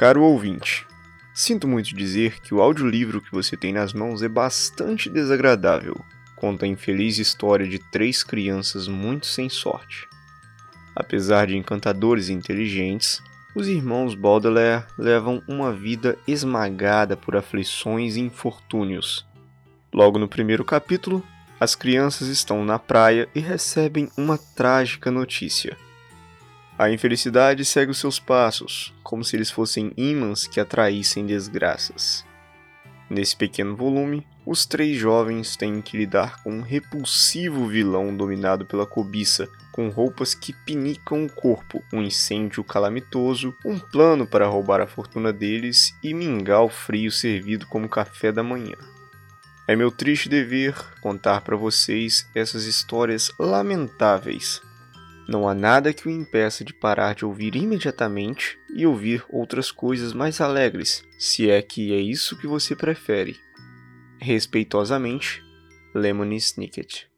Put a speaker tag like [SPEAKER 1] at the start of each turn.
[SPEAKER 1] Caro ouvinte, sinto muito dizer que o audiolivro que você tem nas mãos é bastante desagradável. Conta a infeliz história de três crianças muito sem sorte. Apesar de encantadores e inteligentes, os irmãos Baudelaire levam uma vida esmagada por aflições e infortúnios. Logo no primeiro capítulo, as crianças estão na praia e recebem uma trágica notícia. A infelicidade segue os seus passos, como se eles fossem ímãs que atraíssem desgraças. Nesse pequeno volume, os três jovens têm que lidar com um repulsivo vilão dominado pela cobiça, com roupas que pinicam o corpo, um incêndio calamitoso, um plano para roubar a fortuna deles e mingau frio servido como café da manhã. É meu triste dever contar para vocês essas histórias lamentáveis não há nada que o impeça de parar de ouvir imediatamente e ouvir outras coisas mais alegres, se é que é isso que você prefere. Respeitosamente, Lemony Snicket.